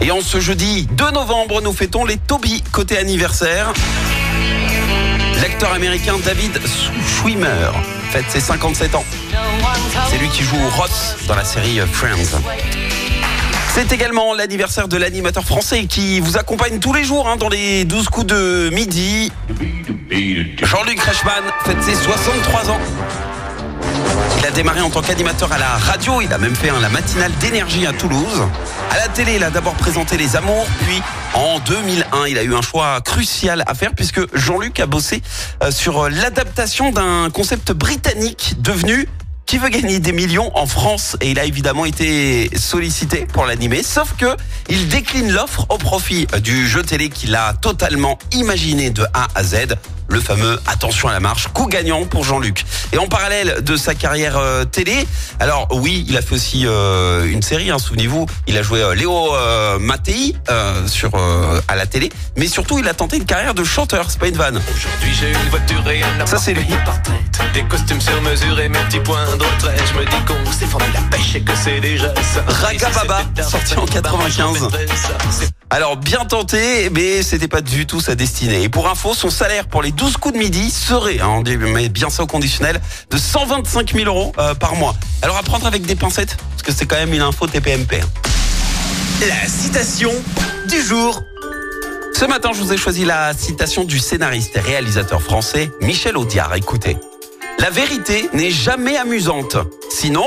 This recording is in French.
Et en ce jeudi 2 novembre, nous fêtons les Toby côté anniversaire. L'acteur américain David Schwimmer fête ses 57 ans. C'est lui qui joue Ross dans la série Friends. C'est également l'anniversaire de l'animateur français qui vous accompagne tous les jours hein, dans les 12 coups de midi. Jean-Luc Reichmann fête ses 63 ans. Il a démarré en tant qu'animateur à la radio, il a même fait la matinale d'énergie à Toulouse. À la télé, il a d'abord présenté Les Amours, puis en 2001, il a eu un choix crucial à faire puisque Jean-Luc a bossé euh, sur l'adaptation d'un concept britannique devenu qui veut gagner des millions en France? Et il a évidemment été sollicité pour l'animer. Sauf que il décline l'offre au profit du jeu télé qu'il a totalement imaginé de A à Z le fameux attention à la marche, coup gagnant pour Jean-Luc. Et en parallèle de sa carrière euh, télé, alors oui, il a fait aussi euh, une série, hein, souvenez-vous, il a joué euh, Léo euh, Mattei euh, sur euh, à la télé, mais surtout il a tenté une carrière de chanteur, c'est pas une vanne. Aujourd'hui j'ai une voiture et un Ça, c'est lui. par tête. Des costumes sur mesure et mes petits points de retraite. Je me dis qu'on s'est formé c'est déjà ça. Raga Baba, Et si sorti en c'était tard, 95. j'en mettrais ça. C'est Alors bien tenté, mais c'était pas du tout sa destinée. Et pour info, son salaire pour les 12 coups de midi serait, hein, on dit mais bien ça au conditionnel, de 125 000 euros euh, par mois. Alors à prendre avec des pincettes, parce que c'est quand même une info TPMP. hein. La citation du jour. Ce matin, je vous ai choisi la citation du scénariste et réalisateur français Michel Audiard. Écoutez, la vérité n'est jamais amusante. Sinon,